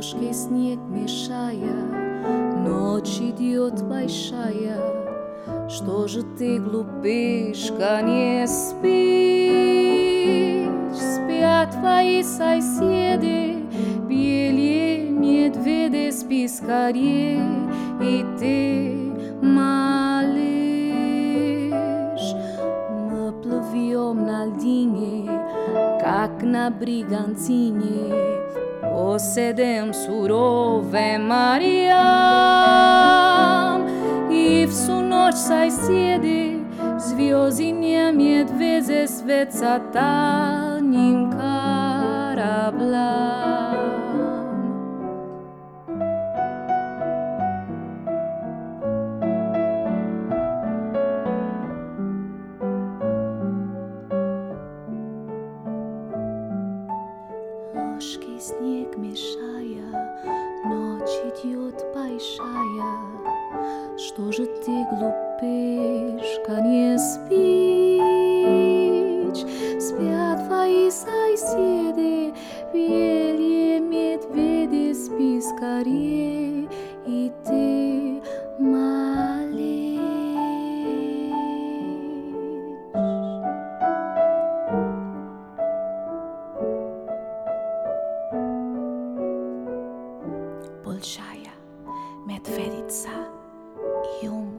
Ложки снег мешая, ночь идет большая, Что же ты, глупышка, не спишь? Спят твои соседи, белье медведи, спи скорее, И ты, малыш, мы плывем на льдине, как на бригантине, possedem surove Mariam. i v sunoć saj sjedi zviozinja mjed veze sveca tanjim. Ложки снег мешая, Ночь идет большая. Что же ты, глупышка, не спишь? Спят твои соседи, Велье медведи, спи скорее, Bolschaja, Medvedica i Umag.